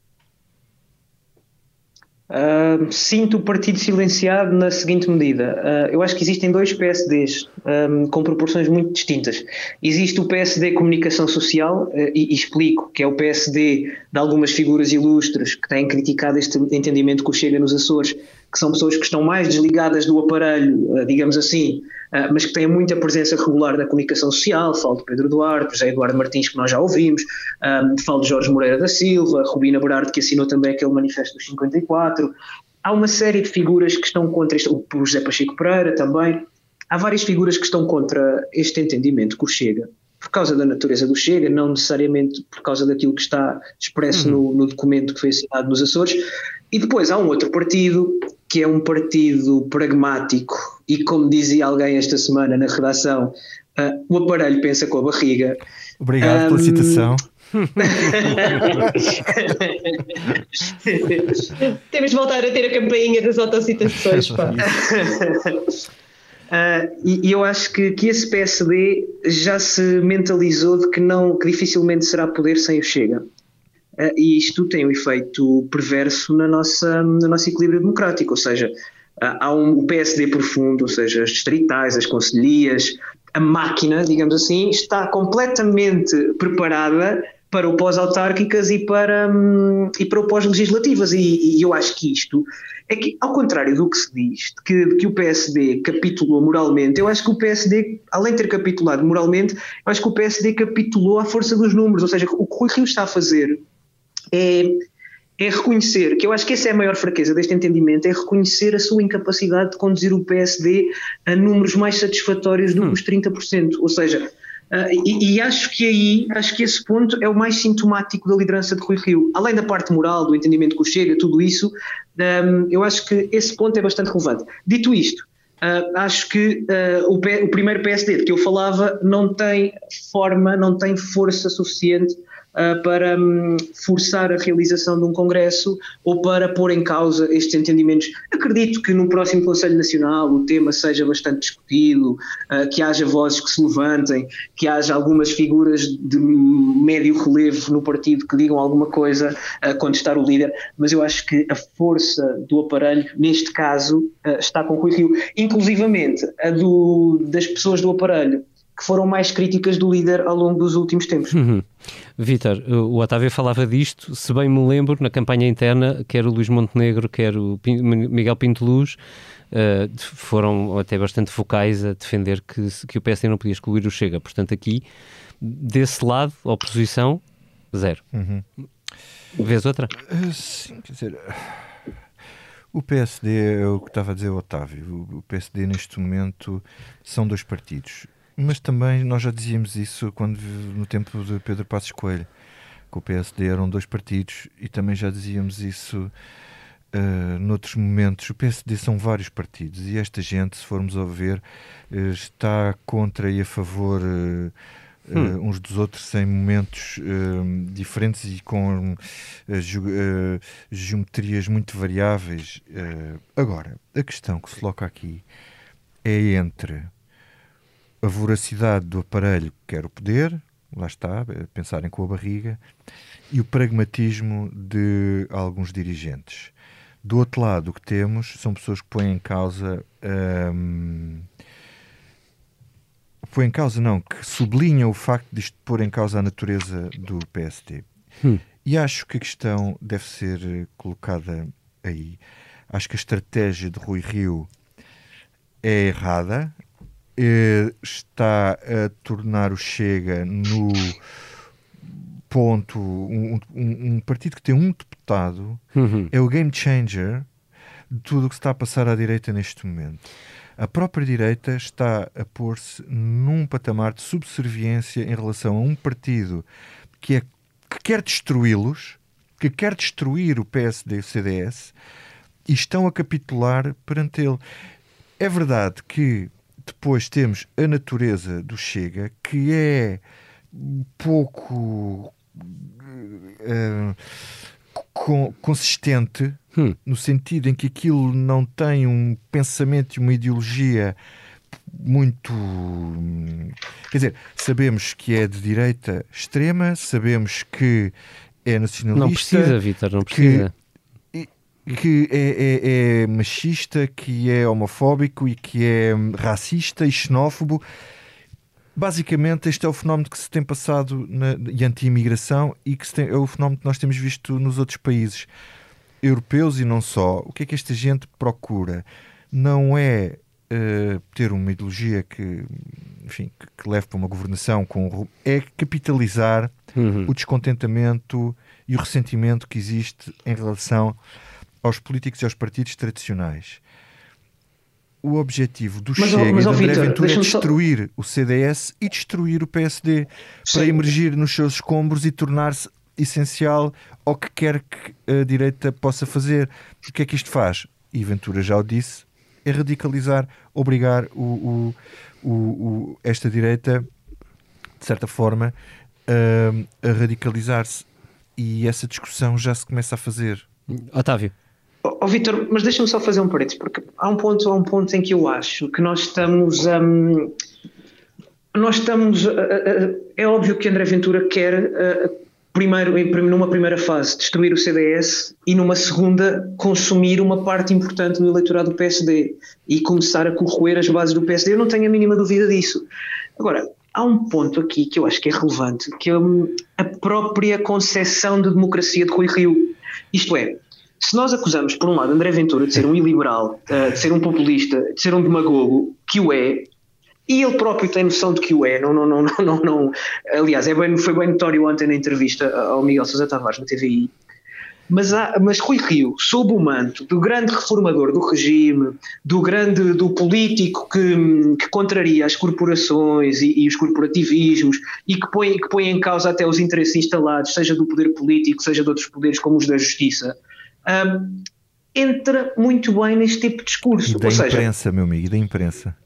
Uh, sinto o partido silenciado na seguinte medida. Uh, eu acho que existem dois PSDs um, com proporções muito distintas. Existe o PSD Comunicação Social, uh, e, e, explico que é o PSD de algumas figuras ilustres que têm criticado este entendimento que o Chega nos Açores, que são pessoas que estão mais desligadas do aparelho, digamos assim, ah, mas que têm muita presença regular na comunicação social. Falo de Pedro Duarte, José Eduardo Martins, que nós já ouvimos, um, falo de Jorge Moreira da Silva, Rubina Berardo, que assinou também aquele manifesto dos 54. Há uma série de figuras que estão contra isto, o José Pacheco Pereira também. Há várias figuras que estão contra este entendimento que o Chega, por causa da natureza do Chega, não necessariamente por causa daquilo que está expresso uhum. no, no, documento que foi assinado nos Açores. E depois há um outro partido, que é um partido pragmático, e como dizia alguém esta semana na redação, uh, o aparelho pensa com a barriga. Obrigado um, pela citação. Temos de voltar a ter a campainha das autocitações. Pá. Uh, e, e, eu acho que, que esse PSD já se mentalizou de que não que dificilmente será poder sem o Chega. Uh, e isto tem um efeito perverso na nossa, no nosso equilíbrio democrático, ou seja, há um, PSD profundo, ou seja, as distritais, as conselhias, a máquina, digamos assim, está completamente preparada para o pós-autárquicas e para, um, e para o pós-legislativas. E, e, eu acho que isto é que, ao contrário do que se diz, de que, de que, o PSD capitulou moralmente, eu acho que o PSD, além de ter capitulado moralmente, eu acho que o PSD capitulou à força dos números. Ou seja, o que o Rui Rio está a fazer é, é reconhecer, que eu acho que essa é a maior fraqueza deste entendimento, é reconhecer a sua incapacidade de conduzir o PSD a números mais satisfatórios do que os 30%. Ou seja, Uh, e, e, acho que aí, acho que esse ponto é o mais sintomático da liderança de Rui Rio. Além da parte moral, do entendimento que o chega, tudo isso, um, eu acho que esse ponto é bastante relevante. Dito isto, uh, acho que uh, o, o, primeiro PSD de que eu falava não tem forma, não tem força suficiente uh, para um, forçar a realização de um congresso ou para pôr em causa estes entendimentos. Acredito que no próximo Conselho Nacional o tema seja bastante discutido, uh, que haja vozes que se levantem, que haja algumas figuras de médio relevo no partido que digam alguma coisa a contestar o líder, mas eu acho que a força do aparelho, neste caso, está com Rui Rio, inclusivamente a do, das pessoas do aparelho que foram mais críticas do líder ao longo dos últimos tempos. Uhum. Vítor, o Otávio falava disto, se bem me lembro, na campanha interna, quer o Luís Montenegro, quer o Miguel Pinto Luz, uh, foram até bastante focais a defender que, que o PSD não podia excluir o Chega. Portanto, aqui, desse lado, oposição, zero. Uhum. Vês outra? Uh, sim, quer dizer... O PSD é o que estava a dizer o Otávio. O PSD neste momento são dois partidos. Mas também nós já dizíamos isso quando no tempo de Pedro Passos Coelho, que o PSD eram dois partidos e também já dizíamos isso uh, noutros momentos. O PSD são vários partidos e esta gente, se formos a ver, uh, está contra e a favor uh, hum. uns dos outros em momentos diferentes e com geometrias muito variáveis. agora, a questão que se coloca aqui é entre a voracidade do aparelho que quer o poder, lá está, pensarem com a barriga, e o pragmatismo de alguns dirigentes. Do outro lado, o que temos são pessoas que põem em causa. Hum, põem em causa, não, que sublinham o facto de isto pôr em causa a natureza do PSD. Hum. E acho que a questão deve ser colocada aí. Acho que a estratégia de Rui Rio é errada, está a tornar o Chega no ponto, um, um, um partido que tem um deputado, Uhum. é o game changer de tudo o que está a passar à direita neste momento. A própria direita está a pôr-se num patamar de subserviência em relação a um partido que, é, que quer destruí-los, que quer destruir o PSD e o CDS e estão a capitular perante ele. É verdade que depois temos a natureza do Chega, que é pouco co- consistente Hum. no sentido em que aquilo não tem um pensamento e uma ideologia muito. Quer dizer, sabemos que é de direita extrema, sabemos que é nacionalista, Não precisa, Vitor, não precisa. Que é, é- é machista, que é homofóbico e que é racista e xenófobo. Basicamente, este é o fenómeno que se tem passado na, e anti-imigração e que tem- é o fenómeno que nós temos visto nos outros países europeus e não só. O que é que esta gente procura? Não é eh, ter uma ideologia que, enfim, que, que leve para uma governação com é capitalizar Uhum. o descontentamento e o ressentimento que existe em relação aos políticos e aos partidos tradicionais. O objetivo do Mas, Chega mas, e de André Ventura é deixa-me só- destruir o CDS e destruir o PSD para Sim. emergir nos seus escombros e tornar-se essencial ao que quer que a direita possa fazer. O que é que isto faz? E Ventura já o disse, é radicalizar, obrigar o, o- o- o- esta direita, de certa forma, hum, a radicalizar-se. E essa discussão já se começa a fazer. Otávio. Oh, Vitor, mas deixa-me só fazer um parênteses, porque há um ponto, há um ponto em que eu acho que nós estamos. hum, nós estamos. uh, uh, uh, é óbvio que André Ventura quer, primeiro, numa primeira fase, destruir o CDS e numa segunda, consumir uma parte importante do eleitorado do PSD e começar a corroer as bases do PSD. Eu não tenho a mínima dúvida disso. Agora, há um ponto aqui que eu acho que é relevante, que é hum, a própria concepção de democracia de Rui Rio. Isto é, se nós acusamos, por um lado, André Ventura de ser um iliberal, eh, de ser um populista, de ser um demagogo, que o é, e ele próprio tem noção de que o é, não, não, não, não, não, não. aliás, é bem, foi bem notório ontem na entrevista ao Miguel Sousa Tavares na TVI, mas, há, mas Rui Rio, sob o manto do grande reformador do regime, do grande do político que, que contraria as corporações e, e os corporativismos e que põe, que põe em causa até os interesses instalados, seja do poder político, seja de outros poderes como os da justiça, hum, entra muito bem neste tipo de discurso. E da Ou seja, imprensa, meu amigo, e da imprensa.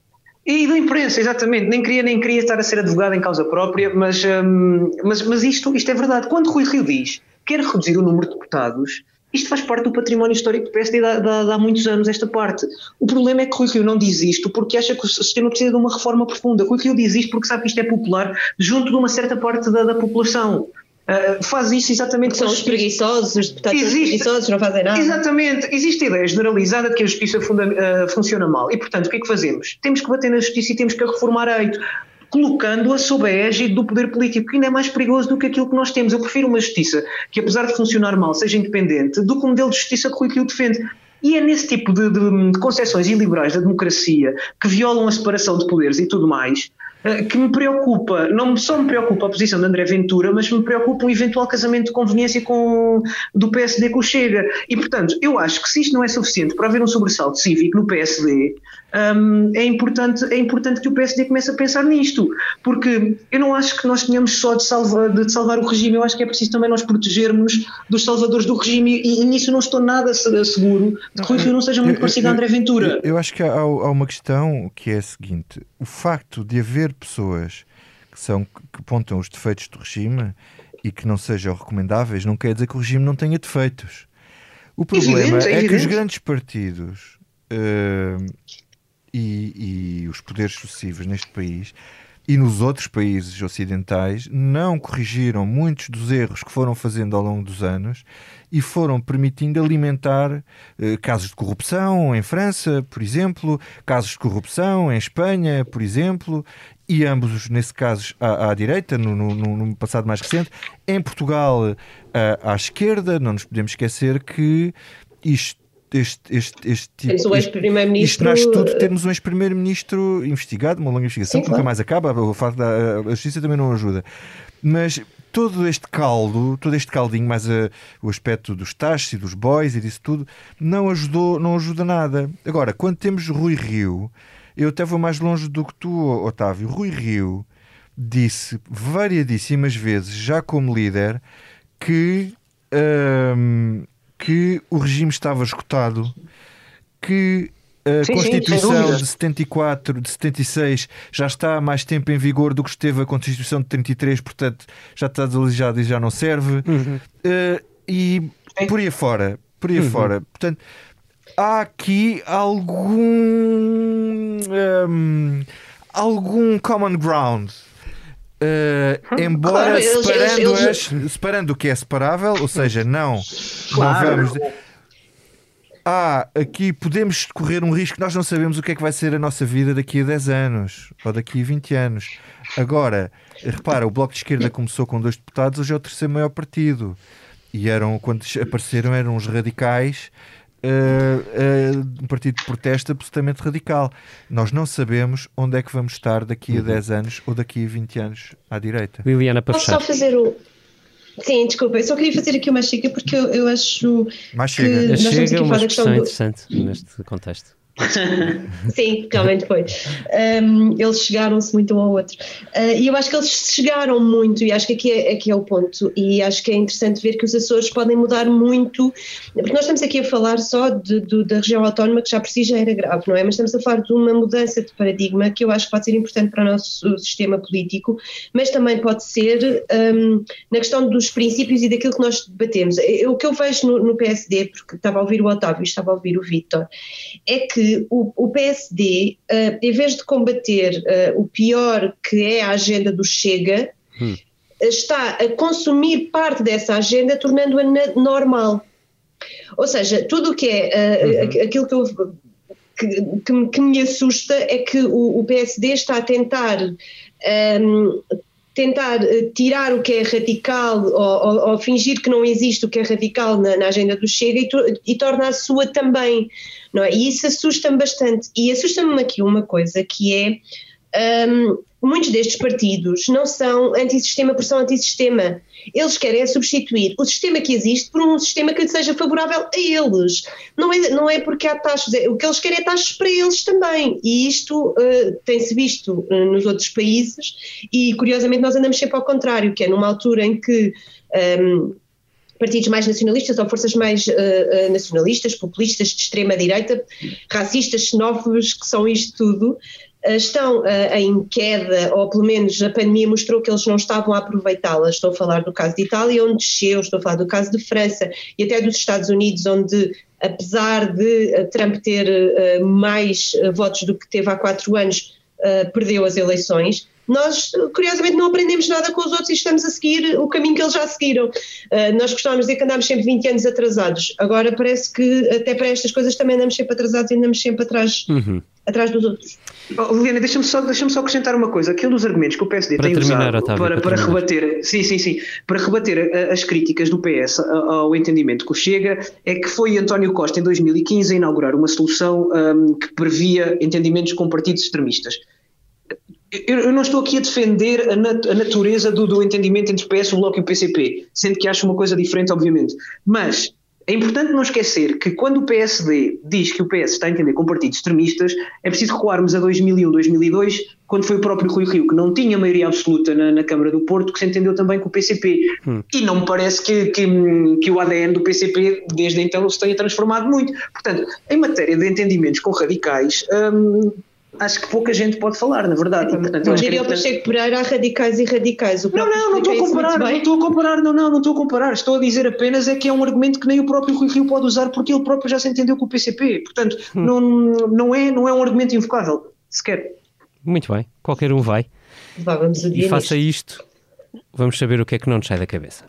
e da imprensa, exatamente. Nem queria, nem queria estar a ser advogado em causa própria, mas, hum, mas, mas isto, isto é verdade. Quando Rui Rio diz quer reduzir o número de deputados, isto faz parte do património histórico do PSD há muitos anos, esta parte. O problema é que Rui Rio não diz isto porque acha que o sistema precisa de uma reforma profunda. Rui Rio diz isto porque sabe que isto é popular junto de uma certa parte da, da população. Uh, faz isso exatamente São os preguiçosos, os deputados Existe- preguiçosos, não fazem nada. Exatamente. Existe a ideia generalizada de que a justiça funda- eh, funciona mal. E, portanto, o que é que fazemos? Temos que bater na justiça e temos que a reformar a eito, colocando-a sob a égide do poder político, que ainda é mais perigoso do que aquilo que nós temos. Eu prefiro uma justiça que, apesar de funcionar mal, seja independente, do que o modelo de justiça que Rui Rio defende. E é nesse tipo de, de, de concepções iliberais da democracia que violam a separação de poderes e tudo mais, eh, que me preocupa, não só me preocupa a posição de André Ventura, mas me preocupa um eventual casamento de conveniência com, do PSD com o Chega. E, portanto, eu acho que se isto não é suficiente para haver um sobressalto cívico no PSD, hum, é, importante, é importante que o PSD comece a pensar nisto, porque eu não acho que nós tenhamos só de salvar, de salvar o regime, eu acho que é preciso também nós protegermos dos salvadores do regime e, e nisso não estou nada se- seguro de que Rui Rio não seja muito Eu- parecido a André Ventura. Eu, eu acho que há, há uma questão que é a seguinte: o facto de haver pessoas que, são, que apontam os defeitos do regime e que não sejam recomendáveis não quer dizer que o regime não tenha defeitos. O problema Evidente, é é, que os grandes partidos eh, e, e os poderes sucessivos neste país e nos outros países ocidentais não corrigiram muitos dos erros que foram fazendo ao longo dos anos e foram permitindo alimentar eh, casos de corrupção em França, por exemplo, casos de corrupção em Espanha, por exemplo, e ambos, nesse caso, à, à direita, no, no- no- passado mais recente. Em Portugal, eh, à esquerda, não nos podemos esquecer que isto este, este, este tipo. Temos um ex-primeiro-ministro. Isto nasce tudo, temos um ex-primeiro-ministro investigado, uma longa investigação Sim, que nunca claro. mais acaba. O facto da a justiça também não ajuda. Mas todo este caldo, todo este caldinho, mais a- o aspecto dos taxas e dos boys e disso tudo, não ajudou, não ajuda nada. Agora, quando temos Rui Rio, eu até vou mais longe do que tu, Otávio. Rui Rio disse variadíssimas vezes, já como líder, que, hum, que o regime estava esgotado, que a Sim, sim, Constituição dúvida. de 74, de 76, já está há mais tempo em vigor do que esteve a Constituição de 33, portanto já está desalijada e já não serve. Eh, e Sim. por aí fora, por aí fora. Portanto, há aqui algum hum, algum common ground. Eh, embora Claro, eles- separando, eles- as- separando o que é separável, ou seja, não, Claro. não vamos. Ah, aqui podemos correr um risco, nós não sabemos o que é que vai ser a nossa vida daqui a 10 anos ou daqui a 20 anos. Agora, repara, o Bloco de Esquerda começou com dois deputados, hoje é o terceiro maior partido. E eram, quando apareceram, eram os radicais, eh, um partido de protesto absolutamente radical. Nós não sabemos onde é que vamos estar daqui a 10 anos ou daqui a 20 anos à direita. Liliana, para Posso só fechar. fazer o. Sim, desculpa, eu só queria fazer aqui uma chica porque eu, eu acho. Que chega. A nós estamos chega aqui é uma expressão do. interessante neste contexto. Sim, realmente foi. Um, eles chegaram-se muito um ao outro. Uh, e eu acho que eles chegaram muito, e acho que aqui é, aqui é o ponto. E acho que é interessante ver que os Açores podem mudar muito, porque nós estamos aqui a falar só de, do- da região autónoma, que já por si já era grave, não é? Mas estamos a falar de uma mudança de paradigma que eu acho que pode ser importante para o nosso sistema político, mas também pode ser um, na questão dos princípios e daquilo que nós debatemos. O que eu vejo no, no PSD, porque estava a ouvir o Otávio estava a ouvir o Vítor, é que o, o PSD, eh, em vez de combater eh, o pior que é a agenda do Chega, Hum. está a consumir parte dessa agenda, tornando-a na- normal. Ou seja, tudo o que é eh, aqu- aquilo que eu. Que, que me- que assusta é que o, o PSD está a tentar ehm, tentar eh, tirar o que é radical ou, ou- ou fingir que não existe o que é radical na, na agenda do Chega e, e torna a sua também, não é? E isso assusta-me bastante. E assusta-me aqui uma coisa que é hum, muitos destes partidos não são antissistema por são antissistema. Eles querem é substituir o sistema que existe por um sistema que seja favorável a eles. Não é, não é porque há taxas, é- o que eles querem é taxas para eles também. E isto eh, tem-se visto eh, nos outros países e, curiosamente, nós andamos sempre ao contrário, que é numa altura em que. hum, partidos mais nacionalistas ou forças mais eh, nacionalistas, populistas, de extrema-direita, racistas, xenófobos, que são isto tudo, estão eh, em queda, ou pelo menos a pandemia mostrou que eles não estavam a aproveitá-las. Estou a falar do caso de Itália, onde desceu, estou a falar do caso de França e até dos Estados Unidos, onde, apesar de eh, Trump ter eh, mais eh, votos do que teve há quatro anos, eh, perdeu as eleições. Nós, curiosamente, não aprendemos nada com os outros e estamos a seguir o caminho que eles já seguiram. Nós costumamos dizer que andámos sempre 20 anos atrasados. Agora parece que, até para estas coisas, também andamos sempre atrasados e andamos sempre atrás, Uhum. atrás dos outros. Oh, Liliana, deixa-me só, deixa só acrescentar uma coisa. Aquele dos argumentos que o PSD Para tem terminar, usado Otávio, para, para para rebater, sim, sim, sim, para rebater as críticas do PS ao entendimento que o Chega, é que foi António Costa em 2015 a inaugurar uma solução hum, que previa entendimentos com partidos extremistas. Eu, eu não estou aqui a defender a, nat- a natureza do, do entendimento entre o PS, o Bloco e o PCP, sendo que acho uma coisa diferente, obviamente. Mas é importante não esquecer que quando o PSD diz que o PS está a entender com partidos extremistas, é preciso recuarmos a 2001, 2002, quando foi o próprio Rui Rio, que não tinha maioria absoluta na, na Câmara do Porto, que se entendeu também com o PCP. E não me parece que, que, que o ADN do PCP, desde então, se tenha transformado muito. Portanto, em matéria de entendimentos com radicais, hum, acho que pouca gente pode falar, na verdade. E, é diria o importante- Pacheco Pereira, há radicais e radicais. O não, não, não estou a comparar, não estou a comparar, não, não, não estou a comparar. Estou a dizer apenas é que é um argumento que nem o próprio Rui Rio pode usar porque ele próprio já se entendeu com o PCP. Portanto, não, não, é, não é um argumento invocável, sequer. Muito bem, qualquer um vai. Vá, vamos E faça nisto. isto, vamos saber o que é que não nos sai da cabeça.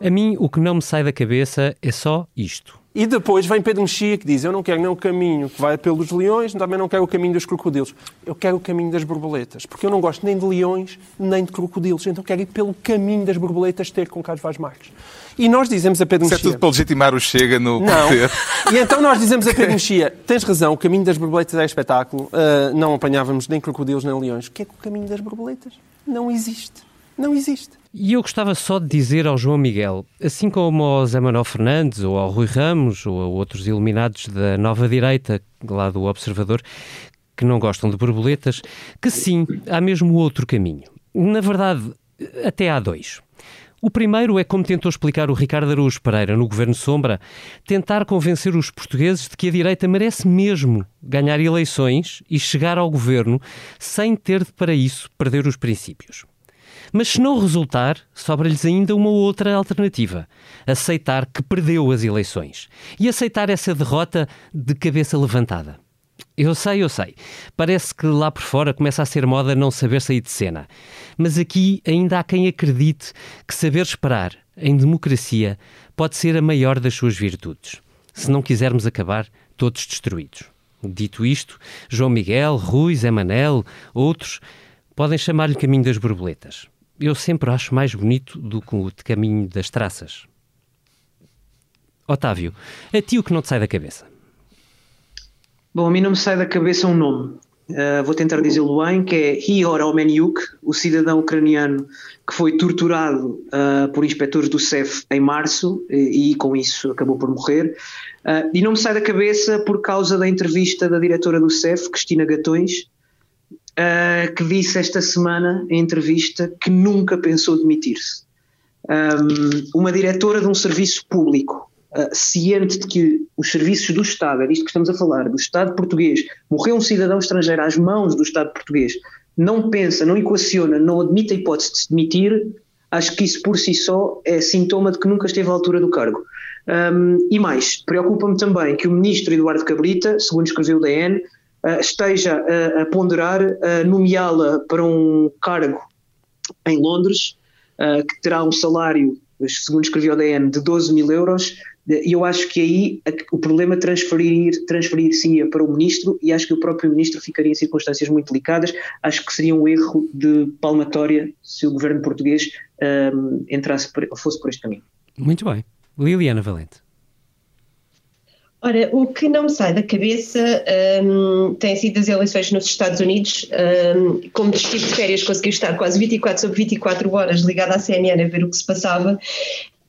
A mim, o que não me sai da cabeça é só isto. E depois vem Pedro Mexia que diz: Eu não quero nem o caminho que vai pelos leões, também não quero o caminho dos crocodilos. Eu quero o caminho das borboletas, porque eu não gosto nem de leões nem de crocodilos. Então quero ir pelo caminho das borboletas ter com Carlos Vaz Marques. E nós dizemos a Pedro Isso é Mexia. tudo para legitimar o Chega no Não. poder. E então nós dizemos a Pedro Mexia: Tens razão, o caminho das borboletas é espetáculo. Ah, não apanhávamos nem crocodilos nem leões. O que é que o caminho das borboletas? Não existe. Não existe. E eu gostava só de dizer ao João Miguel, assim como ao Zé Manuel Fernandes, ou ao Rui Ramos, ou a outros iluminados da nova direita, lá do Observador, que não gostam de borboletas, que sim, há mesmo outro caminho. Na verdade, até há dois. O primeiro é como tentou explicar o Ricardo Araújo Pereira no Governo Sombra, tentar convencer os portugueses de que a direita merece mesmo ganhar eleições e chegar ao governo sem ter de, para isso, perder os princípios. Mas se não resultar, sobra-lhes ainda uma outra alternativa: aceitar que perdeu as eleições e aceitar essa derrota de cabeça levantada. Eu sei, eu sei. Parece que lá por fora começa a ser moda não saber sair de cena. Mas aqui ainda há quem acredite que saber esperar em democracia pode ser a maior das suas virtudes. Se não quisermos acabar todos destruídos. Dito isto, João Miguel, Rui, Zé Manel, outros podem chamar-lhe caminho das borboletas. Eu sempre acho mais bonito do que o de caminho das traças. Otávio, a ti o que não te sai da cabeça? Bom, a mim não me sai da cabeça um nome. Uh, vou tentar dizê-lo bem, que é Ihor Omeniuk, o cidadão ucraniano que foi torturado uh, por inspectores do CEF em março e, e com isso acabou por morrer. Uh, e não me sai da cabeça por causa da entrevista da diretora do CEF, Cristina Gatões, que disse esta semana, em entrevista, que nunca pensou demitir-se. Um, uma diretora de um serviço público Uh, ciente de que os serviços do Estado, é disto que estamos a falar, do Estado português, morreu um cidadão estrangeiro às mãos do Estado português, não pensa, não equaciona, não admite a hipótese de se demitir, acho que isso por si só é sintoma de que nunca esteve à altura do cargo. Um, e mais, preocupa-me também que o ministro Eduardo Cabrita, segundo escreveu o DN, uh, esteja a, a ponderar a nomeá-la para um cargo em Londres, que terá um salário segundo escreveu o DN, de 12 mil euros, e eu acho que aí o problema transferir, transferir-se-ia para o ministro e acho que o próprio ministro ficaria em circunstâncias muito delicadas. Acho que seria um erro de palmatória se o governo português um, entrasse por, fosse por este caminho. Muito bem. Liliana Valente. Ora, o que não me sai da cabeça um, tem sido as eleições nos Estados Unidos. Um, como estive de férias, consegui estar quase 24 sobre 24 horas ligada à CNN a ver o que se passava.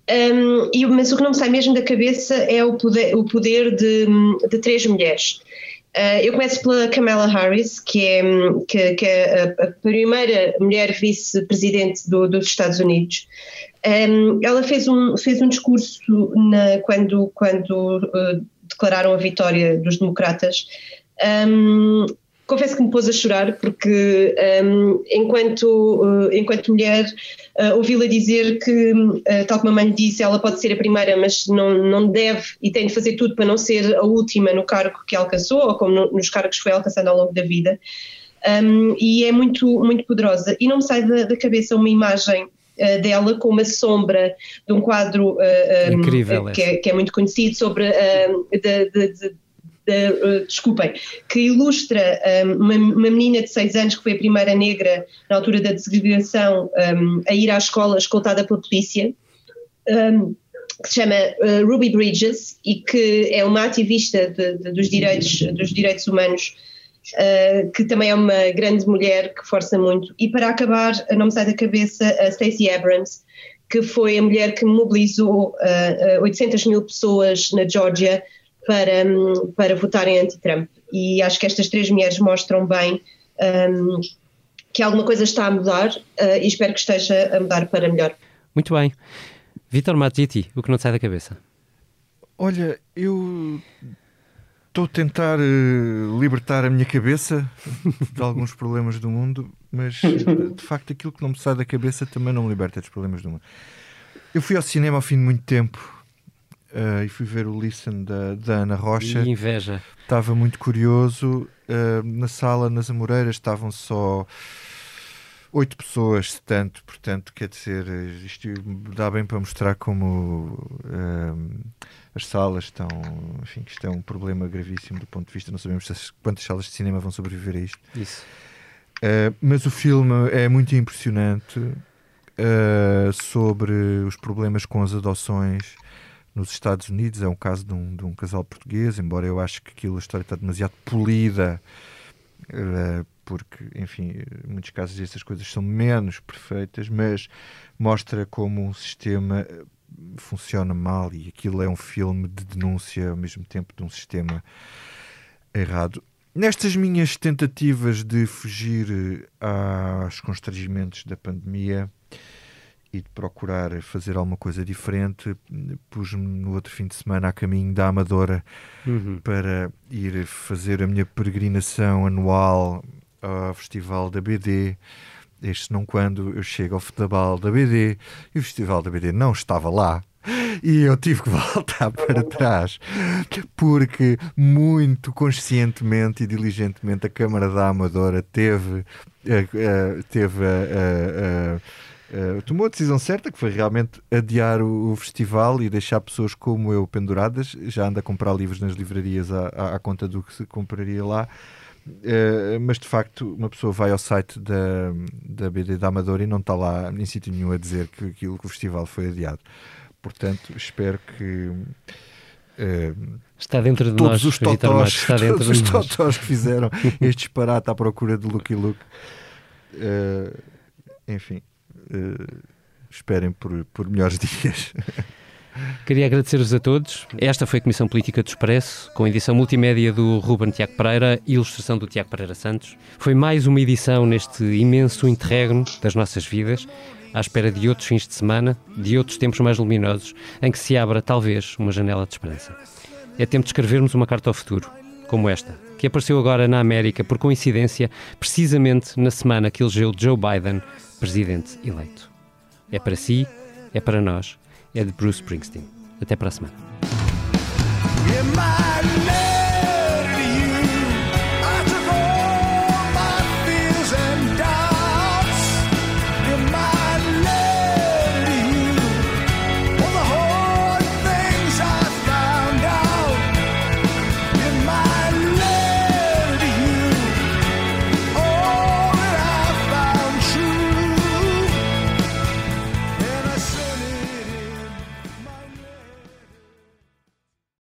Um, e, mas o que não me sai mesmo da cabeça é o poder, o poder de, de três mulheres. Uh, eu começo pela Kamala Harris, que é, que, que é a, a, primeira mulher vice-presidente do, dos Estados Unidos. Um, ela fez um, fez um discurso na, quando, quando uh, declararam a vitória dos democratas. Um, confesso que me pôs a chorar porque um, enquanto, uh, enquanto mulher uh, ouvi-la dizer que, uh, tal como a mãe disse, ela pode ser a primeira, mas não, não deve e tem de fazer tudo para não ser a última no cargo que alcançou ou como no, nos cargos que foi alcançando ao longo da vida. Um, e é muito, muito poderosa. E não me sai da, da cabeça uma imagem dela com uma sombra de um quadro um, Incrível, que, é, que, é, muito conhecido sobre de, de, de, Uh, desculpem, que ilustra um, uma, uma, menina de 6 anos que foi a primeira negra na altura da desegregação um, a ir à escola escoltada pela polícia, um, que se chama uh, Ruby Bridges e que é uma ativista de, de, dos, direitos, dos direitos humanos. Uh, que também é uma grande mulher que força muito. E para acabar, não me sai da cabeça a Stacey Abrams, que foi a mulher que mobilizou 800 mil pessoas na Geórgia para, para votarem anti-Trump. E acho que estas três mulheres mostram bem um, que alguma coisa está a mudar uh, e espero que esteja a mudar para melhor. Muito bem. Vitor Matiti, o que não te sai da cabeça? Olha, eu estou a tentar uh, libertar a minha cabeça de alguns problemas do mundo, mas de facto aquilo que não me sai da cabeça também não me liberta dos problemas do mundo. Eu fui ao cinema ao fim de muito tempo uh, e fui ver o Listen da, da Ana Rocha. E inveja. Estava muito curioso. Uh, na sala, nas Amoreiras, estavam só oito pessoas, se tanto, portanto, quer dizer, isto dá bem para mostrar como um, as salas estão, enfim, que isto é um problema gravíssimo do ponto de vista, não sabemos quantas salas de cinema vão sobreviver a isto. Isso. Uh, mas o filme é muito impressionante uh, sobre os problemas com as adoções nos Estados Unidos. É um caso de um, de um casal português, embora eu acho que aquilo, a história está demasiado polida. Uh, porque, enfim, em muitos casos essas coisas são menos perfeitas, mas mostra como um sistema eh, funciona mal e aquilo é um filme de denúncia ao mesmo tempo de um sistema errado. Nestas minhas tentativas de fugir eh, aos constrangimentos da pandemia e de procurar fazer alguma coisa diferente, pus-me no outro fim de semana a caminho da Amadora uhum. para ir fazer a minha peregrinação anual ao festival da BD. Este não quando eu chego ao festival da BD e o festival da BD não estava lá. E eu tive que voltar para trás, porque muito conscientemente e diligentemente a Câmara da Amadora teve, uh, uh, teve Uh, tomou a decisão certa, que foi realmente adiar o, o, festival e deixar pessoas como eu penduradas. Já anda a comprar livros nas livrarias à, à, à conta do que se compraria lá. Uh, mas de facto, uma pessoa vai ao site da, da BD da Amadora e não está lá em sítio nenhum a dizer que aquilo que o festival foi adiado. Portanto, espero que. Uh, está dentro de todos nós, os totós, está dentro todos de os nós. totós que fizeram este disparate à procura de Lucky Luke. Uh, enfim, esperem por, por melhores dias. Queria agradecer-vos a todos. Esta foi a Comissão Política do Expresso, com edição multimédia do Ruben Tiago Pereira e ilustração do Tiago Pereira Santos. Foi mais uma edição neste imenso interregno das nossas vidas, à espera de outros fins de semana, de outros tempos mais luminosos, em que se abra, talvez, uma janela de esperança. É tempo de escrevermos uma carta ao futuro, como esta, que apareceu agora na América, por coincidência, precisamente na semana que elegeu Joe Biden presidente eleito. É para si, é para nós é de Bruce Springsteen. Até para a semana.